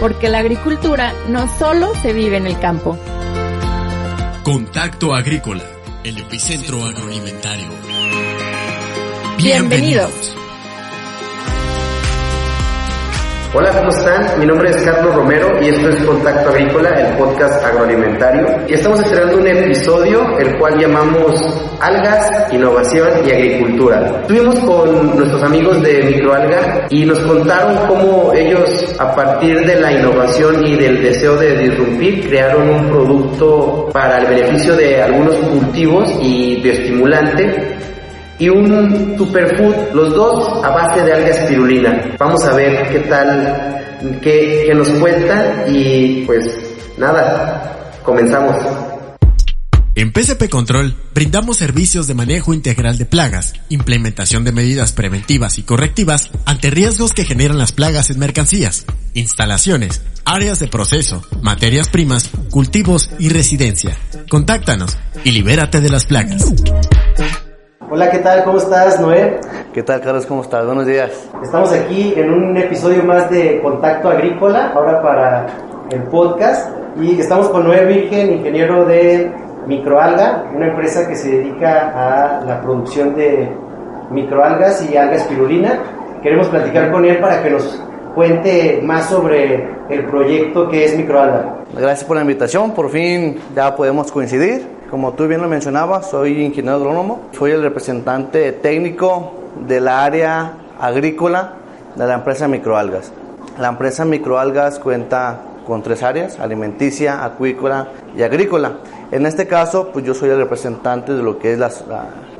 porque la agricultura no solo se vive en el campo. Contacto Agrícola, el epicentro agroalimentario. Bienvenidos. Hola, ¿cómo están? Mi nombre es Carlos Romero y esto es Contacto Agrícola, el podcast agroalimentario. Y estamos estrenando un episodio, el cual llamamos Algas, Innovación y Agricultura. Estuvimos con nuestros amigos de Microalga y nos contaron cómo ellos, a partir de la innovación y del deseo de disrumpir, crearon un producto para el beneficio de algunos cultivos y bioestimulante y un superfood, los dos a base de alga espirulina. Vamos a ver qué tal, qué, nos cuentan y pues nada, comenzamos. En PCP Control brindamos servicios de manejo integral de plagas, implementación de medidas preventivas y correctivas ante riesgos que generan las plagas en mercancías, instalaciones, áreas de proceso, materias primas, cultivos y residencia. Contáctanos y libérate de las plagas. Hola, ¿qué tal? ¿Cómo estás, Noé? ¿Qué tal, Carlos? ¿Cómo estás? Buenos días. Estamos aquí en un episodio más de Contacto Agrícola, ahora para el podcast. Y estamos con Noé Virgen, ingeniero de Microalga, una empresa que se dedica a la producción de microalgas y alga espirulina. Queremos platicar con él para que nos cuente más sobre el proyecto que es Microalga. Gracias por la invitación. Por fin ya podemos coincidir. Como tú bien lo mencionabas, soy ingeniero agrónomo, soy el representante técnico del área agrícola de la empresa Microalgas. La empresa Microalgas cuenta con tres áreas, alimenticia, acuícola y agrícola. En este caso, pues yo soy el representante de lo que es la,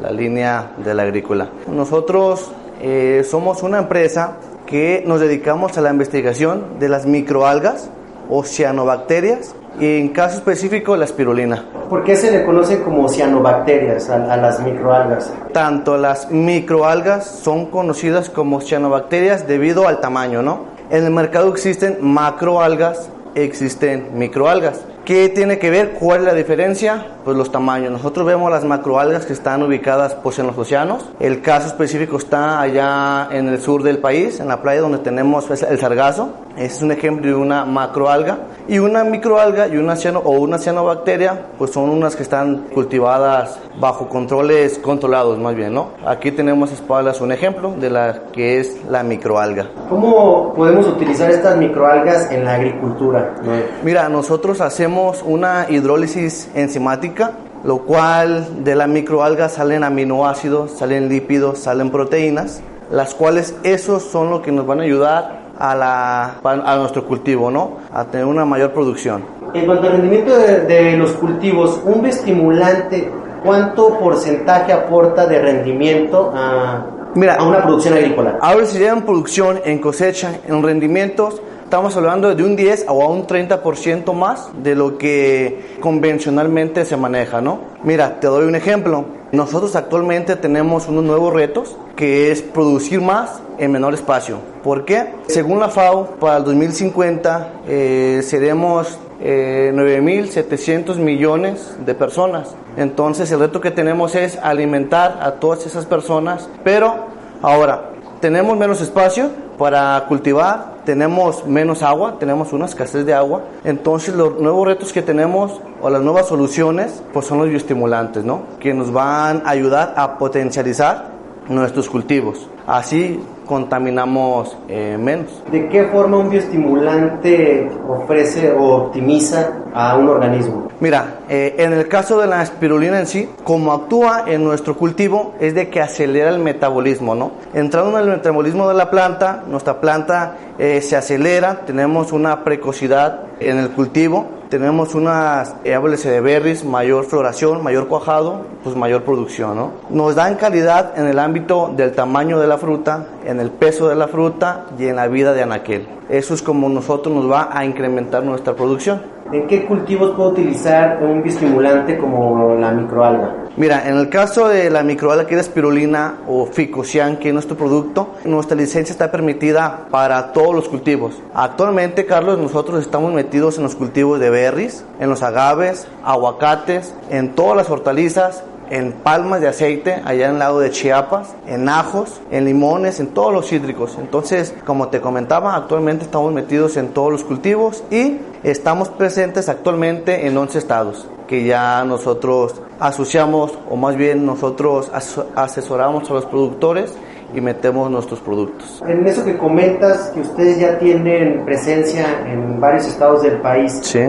la, línea de la agrícola. Nosotros eh, somos una empresa que nos dedicamos a la investigación de las microalgas, oceanobacterias en caso específico la espirulina. ¿Por qué se le conoce como cianobacterias a, a, las microalgas? Tanto las microalgas son conocidas como cianobacterias debido al tamaño, ¿no? En el mercado existen macroalgas, existen microalgas. ¿Qué tiene que ver? ¿Cuál es la diferencia? Pues los tamaños. Nosotros vemos las macroalgas que están ubicadas pues en los océanos. El caso específico está allá en el sur del país, en la playa donde tenemos pues, el sargazo. Es un ejemplo de una macroalga. Y una microalga y una ciano, o una cianobacteria, pues son unas que están cultivadas bajo controles controlados más bien, ¿no? Aquí tenemos espaldas un ejemplo de la que es la microalga. ¿Cómo podemos utilizar estas microalgas en la agricultura? Mira, nosotros hacemos una hidrólisis enzimática, lo cual de la microalga salen aminoácidos, salen lípidos, salen proteínas, las cuales esos son lo que nos van a ayudar a, la, a nuestro cultivo, ¿no? A tener una mayor producción. En cuanto al rendimiento de, de los cultivos, un estimulante, ¿cuánto porcentaje aporta de rendimiento a, Mira, a una producción agrícola? Ahora si en producción, en cosecha, en rendimientos, estamos hablando de un 10 o a un 30% más de lo que convencionalmente se maneja, ¿no? Mira, te doy un ejemplo. Nosotros actualmente tenemos unos nuevos retos que es producir más en menor espacio. ¿Por qué? Según la FAO, para el 2050 eh, seremos eh, 9.700 millones de personas. Entonces el reto que tenemos es alimentar a todas esas personas, pero ahora tenemos menos espacio para cultivar, tenemos menos agua, tenemos una escasez de agua. Entonces los nuevos retos que tenemos o las nuevas soluciones pues son los bioestimulantes, ¿no? Que nos van a ayudar a potencializar nuestros cultivos. Así contaminamos eh, menos. ¿De qué forma un bioestimulante ofrece o optimiza a un organismo? Mira, eh, en el caso de la espirulina en sí, como actúa en nuestro cultivo es de que acelera el metabolismo, ¿no? Entrando en el metabolismo de la planta, nuestra planta eh, se acelera, tenemos una precocidad en el cultivo, tenemos unas, háblese de berries, mayor floración, mayor cuajado, pues mayor producción, ¿no? Nos dan calidad en el ámbito del tamaño de la fruta, en el peso de la fruta y en la vida de anaquel. Eso es como nosotros nos va a incrementar nuestra producción. ¿En qué cultivos puedo utilizar un bioestimulante como la microalga? Mira, en el caso de la microalga que es espirulina o ficocian, que es nuestro producto, nuestra licencia está permitida para todos los cultivos. Actualmente, Carlos, nosotros estamos metidos en los cultivos de berries, en los agaves, aguacates, en todas las hortalizas en palmas de aceite allá en el lado de Chiapas, en ajos, en limones, en todos los cítricos. Entonces, como te comentaba, actualmente estamos metidos en todos los cultivos y estamos presentes actualmente en 11 estados que ya nosotros asociamos o más bien nosotros asesoramos a los productores y metemos nuestros productos. En eso que comentas que ustedes ya tienen presencia en varios estados del país. Sí.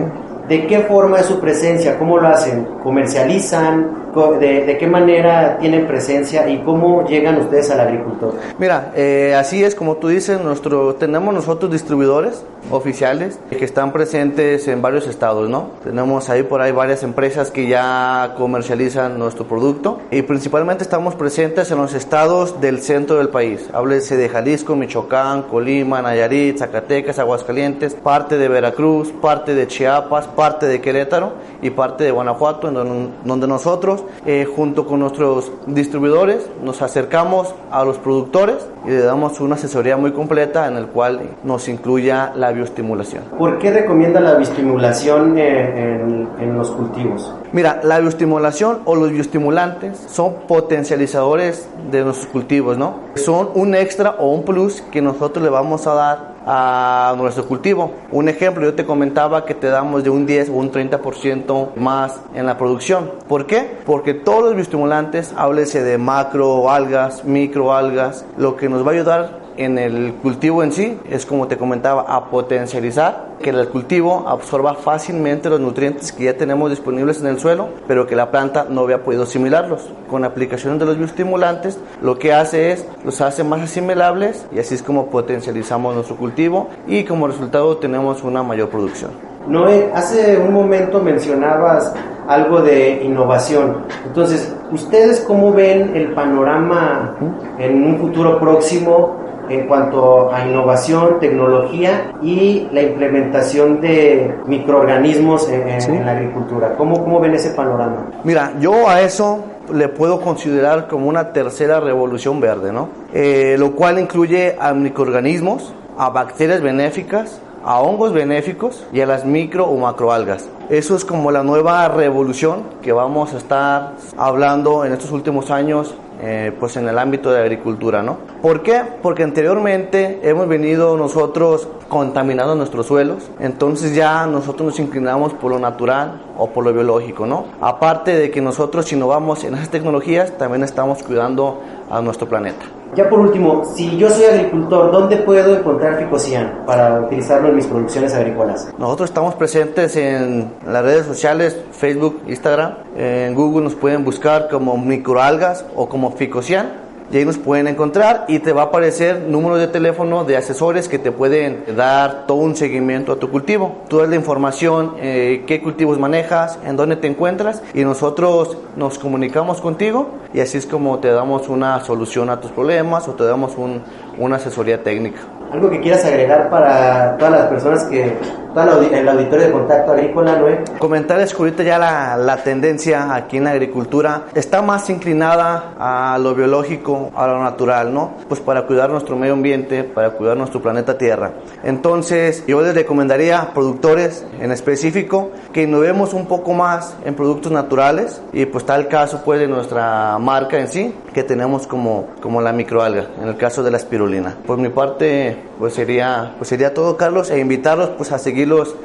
¿De qué forma es su presencia? ¿Cómo lo hacen? ¿Comercializan? ¿De, qué manera tienen presencia y cómo llegan ustedes al agricultor? Mira, eh, así es como tú dices, nuestro, tenemos nosotros distribuidores oficiales que están presentes en varios estados, ¿no? Tenemos ahí por ahí varias empresas que ya comercializan nuestro producto y principalmente estamos presentes en los estados del centro del país. Háblese de Jalisco, Michoacán, Colima, Nayarit, Zacatecas, Aguascalientes, parte de Veracruz, parte de Chiapas, parte de Querétaro y parte de Guanajuato, en donde nosotros, eh, junto con nuestros distribuidores, nos acercamos a los productores y le damos una asesoría muy completa en el cual nos incluya la bioestimulación. ¿Por qué recomienda la bioestimulación en, en, los cultivos? Mira, la bioestimulación o los bioestimulantes son potencializadores de nuestros cultivos, ¿no? Son un extra o un plus que nosotros le vamos a dar a nuestro cultivo. Un ejemplo, yo te comentaba que te damos de un 10 o un 30% más en la producción. ¿Por qué? Porque todos los bioestimulantes, háblese de macroalgas, microalgas, lo que nos va a ayudar en el cultivo en sí es como te comentaba a potencializar que el cultivo absorba fácilmente los nutrientes que ya tenemos disponibles en el suelo pero que la planta no había podido asimilarlos. Con aplicación de los bioestimulantes lo que hace es los hace más asimilables y así es como potencializamos nuestro cultivo y como resultado tenemos una mayor producción. Noé, hace un momento mencionabas algo de innovación. Entonces, ¿ustedes cómo ven el panorama en un futuro próximo en cuanto a innovación, tecnología y la implementación de microorganismos en, la agricultura. ¿Cómo, ¿Cómo ven ese panorama? Mira, yo a eso le puedo considerar como una tercera revolución verde, ¿no? Eh, lo cual incluye a microorganismos, a bacterias benéficas, a hongos benéficos y a las micro o macroalgas. Eso es como la nueva revolución que vamos a estar hablando en estos últimos años eh, pues en el ámbito de agricultura, ¿no? ¿Por qué? Porque anteriormente hemos venido nosotros contaminando nuestros suelos, entonces ya nosotros nos inclinamos por lo natural o por lo biológico, ¿no? Aparte de que nosotros si en esas tecnologías, también estamos cuidando a nuestro planeta. Ya por último, si yo soy agricultor, ¿dónde puedo encontrar Ficocian para utilizarlo en mis producciones agrícolas? Nosotros estamos presentes en las redes sociales, Facebook, Instagram. En Google nos pueden buscar como microalgas o como Ficocian y ahí nos pueden encontrar y te va a aparecer número de teléfono de asesores que te pueden dar todo un seguimiento a tu cultivo. Tú das la información, eh, qué cultivos manejas, en dónde te encuentras y nosotros nos comunicamos contigo y así es como te damos una solución a tus problemas o te damos un, una asesoría técnica. ¿Algo que quieras agregar para todas las personas que, todo el auditorio de Contacto Agrícola, Noé? Comentarles que ahorita ya la, la tendencia aquí en la agricultura está más inclinada a lo biológico, a lo natural, ¿no? Pues para cuidar nuestro medio ambiente, para cuidar nuestro planeta Tierra. Entonces, yo les recomendaría a productores en específico que innovemos un poco más en productos naturales y pues tal caso pues de nuestra marca en sí, que tenemos como, como la microalga, en el caso de la espirulina. Por mi parte, pues sería, pues sería todo, Carlos, e invitarlos pues a seguirlos,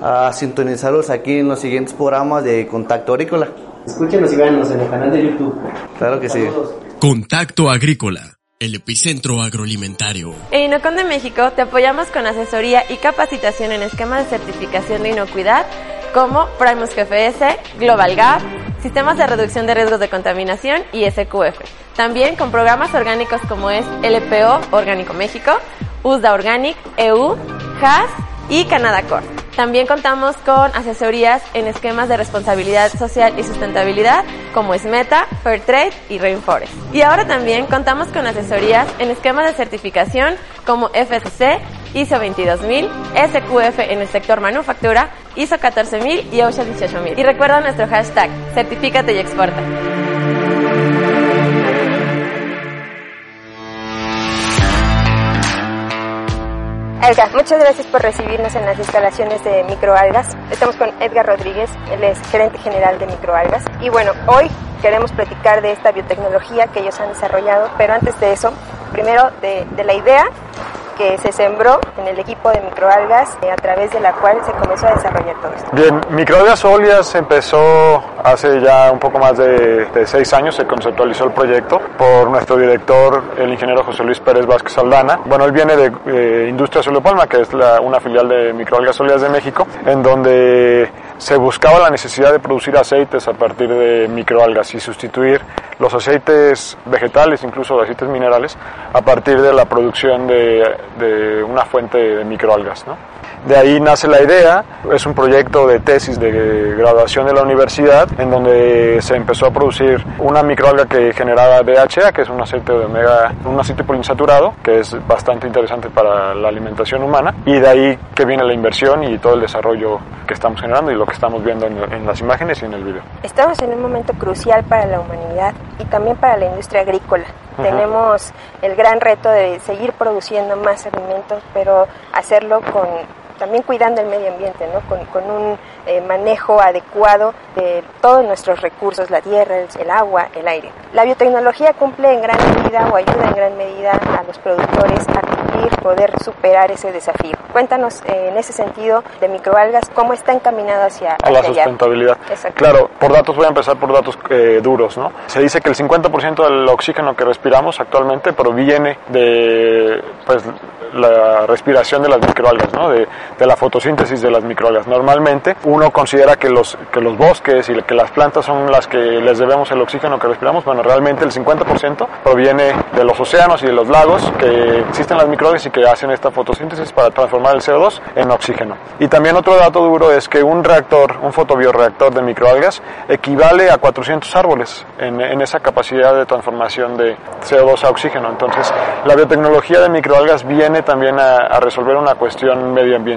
a sintonizarlos aquí en los siguientes programas de Contacto Agrícola. Escúchenos y véanos en el canal de YouTube. Claro que sí. Contacto Agrícola, el epicentro agroalimentario. En Inocon de México te apoyamos con asesoría y capacitación en esquemas de certificación de inocuidad como Primus GFS, Global Gap, sistemas de reducción de riesgos de contaminación y SQF. También con programas orgánicos como es LPO Orgánico México, USDA Organic, EU, HAS y Canada Core. También contamos con asesorías en esquemas de responsabilidad social y sustentabilidad como Esmeta, Fairtrade y Rainforest. Y ahora también contamos con asesorías en esquemas de certificación como FSC, ISO 22000, SQF en el sector manufactura, ISO 14000 y OSHA 18000. Y recuerda nuestro hashtag, certifícate y exporta. Edgar, muchas gracias por recibirnos en las instalaciones de Microalgas. Estamos con Edgar Rodríguez, él es gerente general de Microalgas. Y bueno, hoy queremos platicar de esta biotecnología que ellos han desarrollado, pero antes de eso, primero de, de la idea que se sembró en el equipo de microalgas eh, a través de la cual se comenzó a desarrollar todo esto. Bien, microalgas óleas empezó hace ya un poco más de, de, seis años, se conceptualizó el proyecto por nuestro director, el ingeniero José Luis Pérez Vázquez Aldana. Bueno, él viene de eh, Industria Palma, que es la, una filial de microalgas óleas de México, en donde se buscaba la necesidad de producir aceites a partir de microalgas y sustituir los aceites vegetales, incluso aceites minerales, a partir de la producción de, de una fuente de microalgas. ¿no? De ahí nace la idea, es un proyecto de tesis de graduación de la universidad en donde se empezó a producir una microalga que generaba DHA, que es un aceite de omega, un aceite poliinsaturado, que es bastante interesante para la alimentación humana, y de ahí que viene la inversión y todo el desarrollo que estamos generando y lo que estamos viendo en, en las imágenes y en el video. Estamos en un momento crucial para la humanidad y también para la industria agrícola. Uh -huh. Tenemos el gran reto de seguir produciendo más alimentos, pero hacerlo con también cuidando el medio ambiente, ¿no? con, con un eh, manejo adecuado de todos nuestros recursos, la tierra, el, el, agua, el aire. La biotecnología cumple en gran medida o ayuda en gran medida a los productores a cumplir, poder superar ese desafío. Cuéntanos eh, en ese sentido de microalgas, cómo está encaminado hacia, a la sustentabilidad. Claro, por datos voy a empezar por datos eh, duros. ¿no? Se dice que el 50% del oxígeno que respiramos actualmente proviene de pues, la respiración de las microalgas, ¿no? de, de la fotosíntesis de las microalgas. Normalmente uno considera que los, que los bosques y que las plantas son las que les debemos el oxígeno que respiramos. Bueno, realmente el 50% proviene de los océanos y de los lagos que existen las microalgas y que hacen esta fotosíntesis para transformar el CO2 en oxígeno. Y también otro dato duro es que un reactor, un fotobioreactor de microalgas equivale a 400 árboles en, esa capacidad de transformación de CO2 a oxígeno. Entonces, la biotecnología de microalgas viene también a resolver una cuestión medioambiental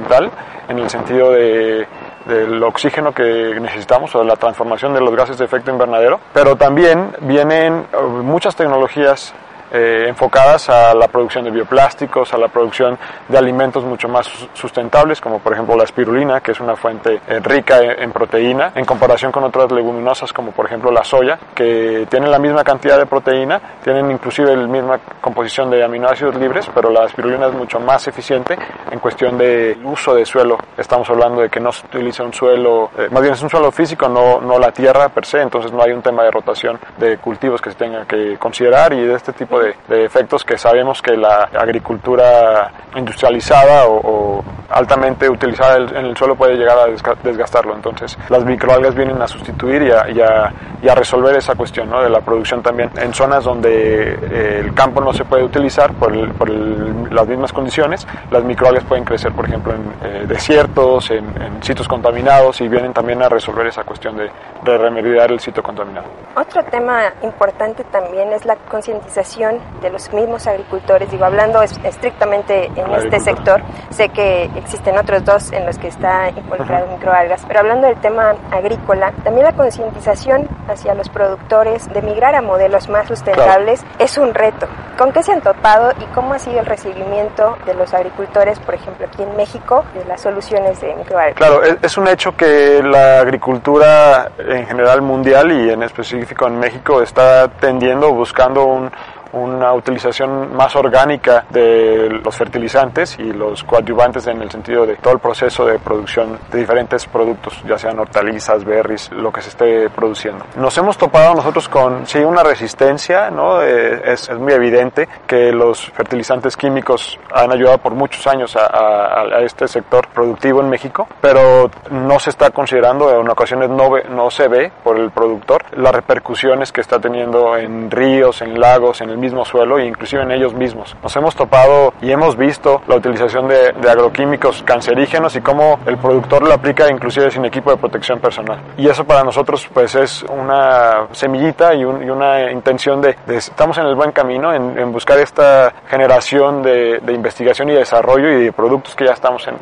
en el sentido de del oxígeno que necesitamos o de la transformación de los gases de efecto invernadero, pero también vienen muchas tecnologías eh, enfocadas a la producción de bioplásticos, a la producción de alimentos mucho más sustentables, como por ejemplo la espirulina, que es una fuente eh, rica en, en, proteína, en comparación con otras leguminosas, como por ejemplo la soya, que tienen la misma cantidad de proteína, tienen inclusive la misma composición de aminoácidos libres, pero la espirulina es mucho más eficiente en cuestión de uso de suelo. Estamos hablando de que no se utiliza un suelo, eh, más bien es un suelo físico, no, no la tierra per se, entonces no hay un tema de rotación de cultivos que se tenga que considerar y de este tipo de, de, efectos que sabemos que la agricultura industrializada o, o altamente utilizada en el suelo puede llegar a desgastarlo. Entonces las microalgas vienen a sustituir y a, y a, y a resolver esa cuestión ¿no? de la producción también en zonas donde eh, el campo no se puede utilizar por, el, por el, las mismas condiciones. Las microalgas pueden crecer, por ejemplo, en eh, desiertos, en, en, sitios contaminados y vienen también a resolver esa cuestión de, de remediar el sitio contaminado. Otro tema importante también es la concientización de los mismos agricultores, digo, hablando estrictamente en este sector, sé que existen otros dos en los que está involucrado uh -huh. microalgas, pero hablando del tema agrícola, también la concientización hacia los productores de migrar a modelos más sustentables claro. es un reto. ¿Con qué se han topado y cómo ha sido el recibimiento de los agricultores, por ejemplo, aquí en México, de las soluciones de microalgas? Claro, es un hecho que la agricultura en general mundial y en específico en México está tendiendo, buscando un una utilización más orgánica de los fertilizantes y los coadyuvantes en el sentido de todo el proceso de producción de diferentes productos, ya sean hortalizas, berries, lo que se esté produciendo. Nos hemos topado nosotros con, sí, una resistencia, ¿no? Eh, es, es, muy evidente que los fertilizantes químicos han ayudado por muchos años a, a, a, este sector productivo en México, pero no se está considerando, en ocasiones no, ve, no se ve por el productor, las repercusiones que está teniendo en ríos, en lagos, en el mismo suelo e inclusive en ellos mismos. Nos hemos topado y hemos visto la utilización de, de, agroquímicos cancerígenos y cómo el productor lo aplica inclusive sin equipo de protección personal. Y eso para nosotros pues es una semillita y, un, y una intención de, de, estamos en el buen camino en, en buscar esta generación de, de, investigación y desarrollo y de productos que ya estamos en,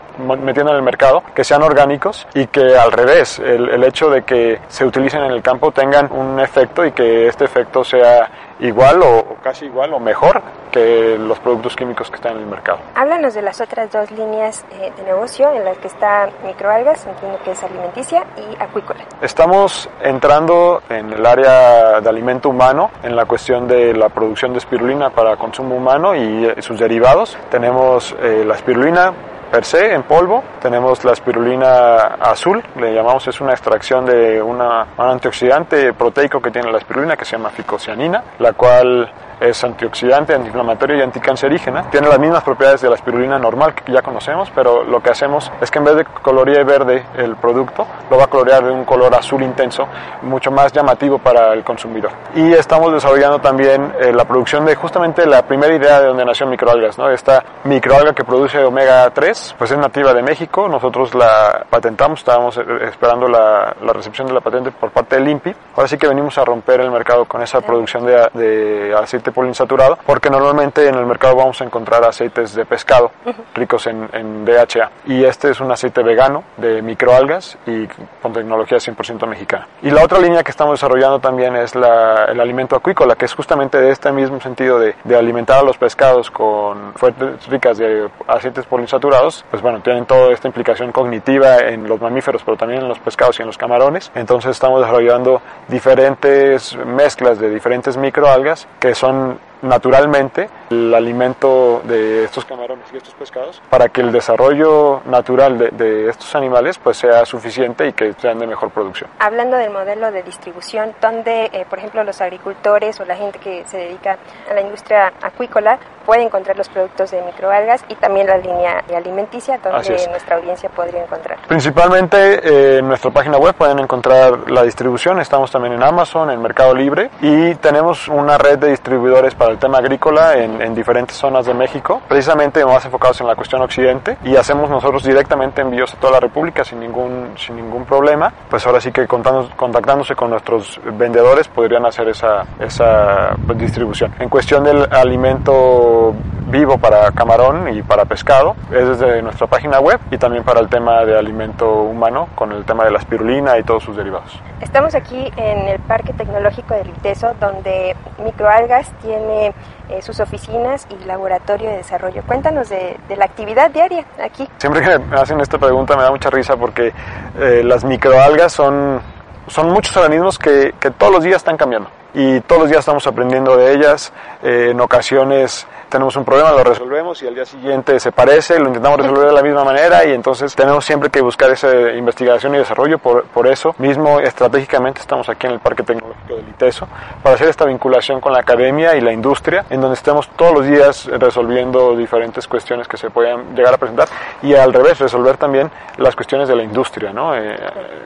metiendo en el mercado que sean orgánicos y que al revés, el, el hecho de que se utilicen en el campo tengan un efecto y que este efecto sea igual o casi igual o mejor que los productos químicos que están en el mercado. Háblanos de las otras dos líneas eh, de negocio en las que está microalgas, entiendo que es alimenticia y acuícola. Estamos entrando en el área de alimento humano, en la cuestión de la producción de espirulina para consumo humano y eh, sus derivados. Tenemos eh, la espirulina per se en polvo. Tenemos la espirulina azul, le llamamos, es una extracción de un antioxidante proteico que tiene la espirulina que se llama ficocianina, la cual es antioxidante, antiinflamatorio y anticancerígena. Tiene las mismas propiedades de la espirulina normal que ya conocemos, pero lo que hacemos es que en vez de colorear verde el producto, lo va a colorear de un color azul intenso, mucho más llamativo para el consumidor. Y estamos desarrollando también eh, la producción de justamente la primera idea de donde nació microalgas, ¿no? Esta microalga que produce omega 3, pues es nativa de México, nosotros la patentamos, estábamos eh, esperando la, la recepción de la patente por parte del INPI. Ahora sí que venimos a romper el mercado con esa producción de, de aceite poliinsaturado, porque normalmente en el mercado vamos a encontrar aceites de pescado ricos en, en, DHA. Y este es un aceite vegano de microalgas y con tecnología 100% mexicana. Y la otra línea que estamos desarrollando también es la, el alimento acuícola, que es justamente de este mismo sentido de, de alimentar a los pescados con fuentes ricas de aceites poliinsaturados, pues bueno, tienen toda esta implicación cognitiva en los mamíferos, pero también en los pescados y en los camarones. Entonces estamos desarrollando diferentes mezclas de diferentes microalgas que son naturalmente el alimento de estos camarones y estos pescados para que el desarrollo natural de, de, estos animales pues sea suficiente y que sean de mejor producción. Hablando del modelo de distribución, donde eh, por ejemplo los agricultores o la gente que se dedica a la industria acuícola puede encontrar los productos de microalgas y también la línea alimenticia donde nuestra audiencia podría encontrar. Principalmente eh, en nuestra página web pueden encontrar la distribución, estamos también en Amazon, en Mercado Libre y tenemos una red de distribuidores para el tema agrícola en, en diferentes zonas de México, precisamente más enfocados en la cuestión occidente y hacemos nosotros directamente envíos a toda la República sin ningún, sin ningún problema. Pues ahora sí que contactándose con nuestros vendedores podrían hacer esa, esa pues, distribución. En cuestión del alimento vivo para camarón y para pescado es desde nuestra página web y también para el tema de alimento humano con el tema de la espirulina y todos sus derivados. Estamos aquí en el Parque Tecnológico del ITESO donde Microalgas tiene eh, sus oficinas y laboratorio de desarrollo. Cuéntanos de, de, la actividad diaria aquí. Siempre que me hacen esta pregunta me da mucha risa porque eh, las microalgas son, son muchos organismos que, que todos los días están cambiando y todos los días estamos aprendiendo de ellas. Eh, en ocasiones tenemos un problema, lo resolvemos y al día siguiente se parece, lo intentamos resolver de la misma manera y entonces tenemos siempre que buscar esa investigación y desarrollo. Por, por eso mismo, estratégicamente estamos aquí en el Parque Tecnológico del ITESO para hacer esta vinculación con la academia y la industria, en donde estemos todos los días resolviendo diferentes cuestiones que se puedan llegar a presentar y al revés, resolver también las cuestiones de la industria, ¿no? Eh,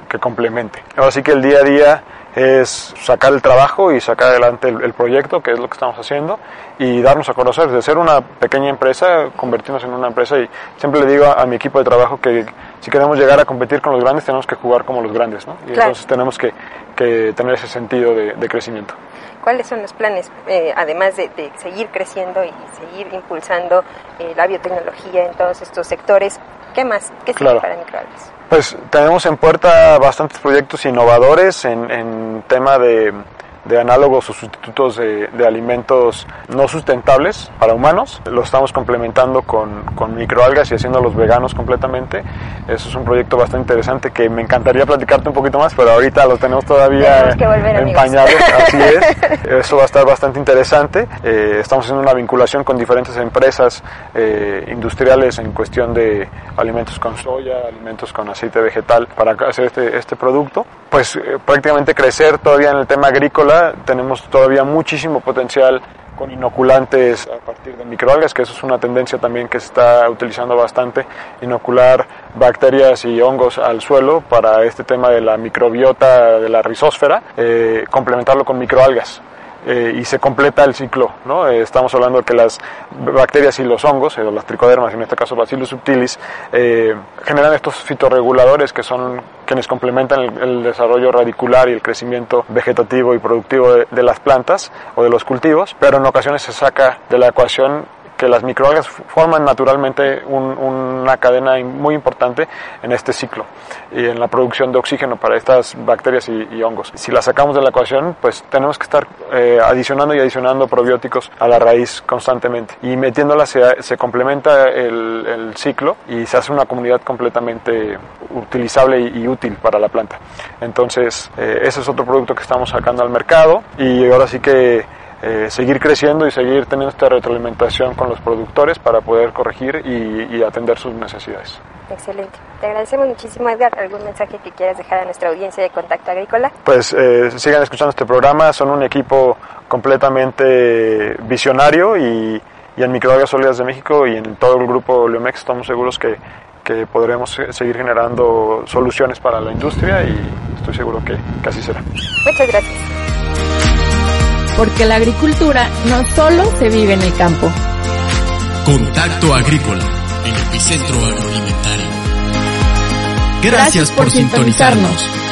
que complemente. Ahora sí que el día a día es sacar el trabajo y sacar adelante el, el, proyecto, que es lo que estamos haciendo, y darnos a conocer, de ser una pequeña empresa, convertirnos en una empresa. Y siempre le digo a, a mi equipo de trabajo que si queremos llegar a competir con los grandes, tenemos que jugar como los grandes, ¿no? Y claro. entonces tenemos que, que, tener ese sentido de, de crecimiento. ¿Cuáles son los planes, eh, además de, de, seguir creciendo y seguir impulsando eh, la biotecnología en todos estos sectores? ¿Qué más? ¿Qué sigue claro. para Microalgas? Pues tenemos en puerta bastantes proyectos innovadores en, en tema de, de, análogos o sustitutos de, de, alimentos no sustentables para humanos. Lo estamos complementando con, con, microalgas y haciéndolos veganos completamente. Eso es un proyecto bastante interesante que me encantaría platicarte un poquito más, pero ahorita lo tenemos todavía en pañales. Así es. Eso va a estar bastante interesante. Eh, estamos haciendo una vinculación con diferentes empresas eh, industriales en cuestión de alimentos con soya, alimentos con aceite vegetal para hacer este, este producto. Pues eh, prácticamente crecer todavía en el tema agrícola. Tenemos todavía muchísimo potencial con inoculantes a partir de microalgas, que eso es una tendencia también que se está utilizando bastante, inocular bacterias y hongos al suelo para este tema de la microbiota de la rizósfera, eh, complementarlo con microalgas. Eh, y se completa el ciclo. ¿no? Eh, estamos hablando de que las bacterias y los hongos, eh, las tricodermas, en este caso Bacillus subtilis, generan estos fitorreguladores que son quienes complementan el, el, desarrollo radicular y el crecimiento vegetativo y productivo de, de las plantas o de los cultivos, pero en ocasiones se saca de la ecuación que las microalgas forman naturalmente una cadena muy importante en este ciclo y en la producción de oxígeno para estas bacterias y, hongos. Si las sacamos de la ecuación, pues tenemos que estar eh, adicionando y adicionando probióticos a la raíz constantemente y metiéndolas se, complementa el, ciclo y se hace una comunidad completamente utilizable y, útil para la planta. Entonces, eh, ese es otro producto que estamos sacando al mercado y ahora sí que eh, seguir creciendo y seguir teniendo esta retroalimentación con los productores para poder corregir y, atender sus necesidades. Excelente. Te agradecemos muchísimo, Edgar. ¿Algún mensaje que quieras dejar a nuestra audiencia de Contacto Agrícola? Pues eh, sigan escuchando este programa. Son un equipo completamente visionario y, y en Microalgas Sólidas de México y en todo el grupo Leomex estamos seguros que, que podremos seguir generando soluciones para la industria y estoy seguro que, que así será. Muchas gracias porque la agricultura no solo se vive en el campo. Contacto Agrícola, el epicentro agroalimentario. Gracias, por, sintonizarnos.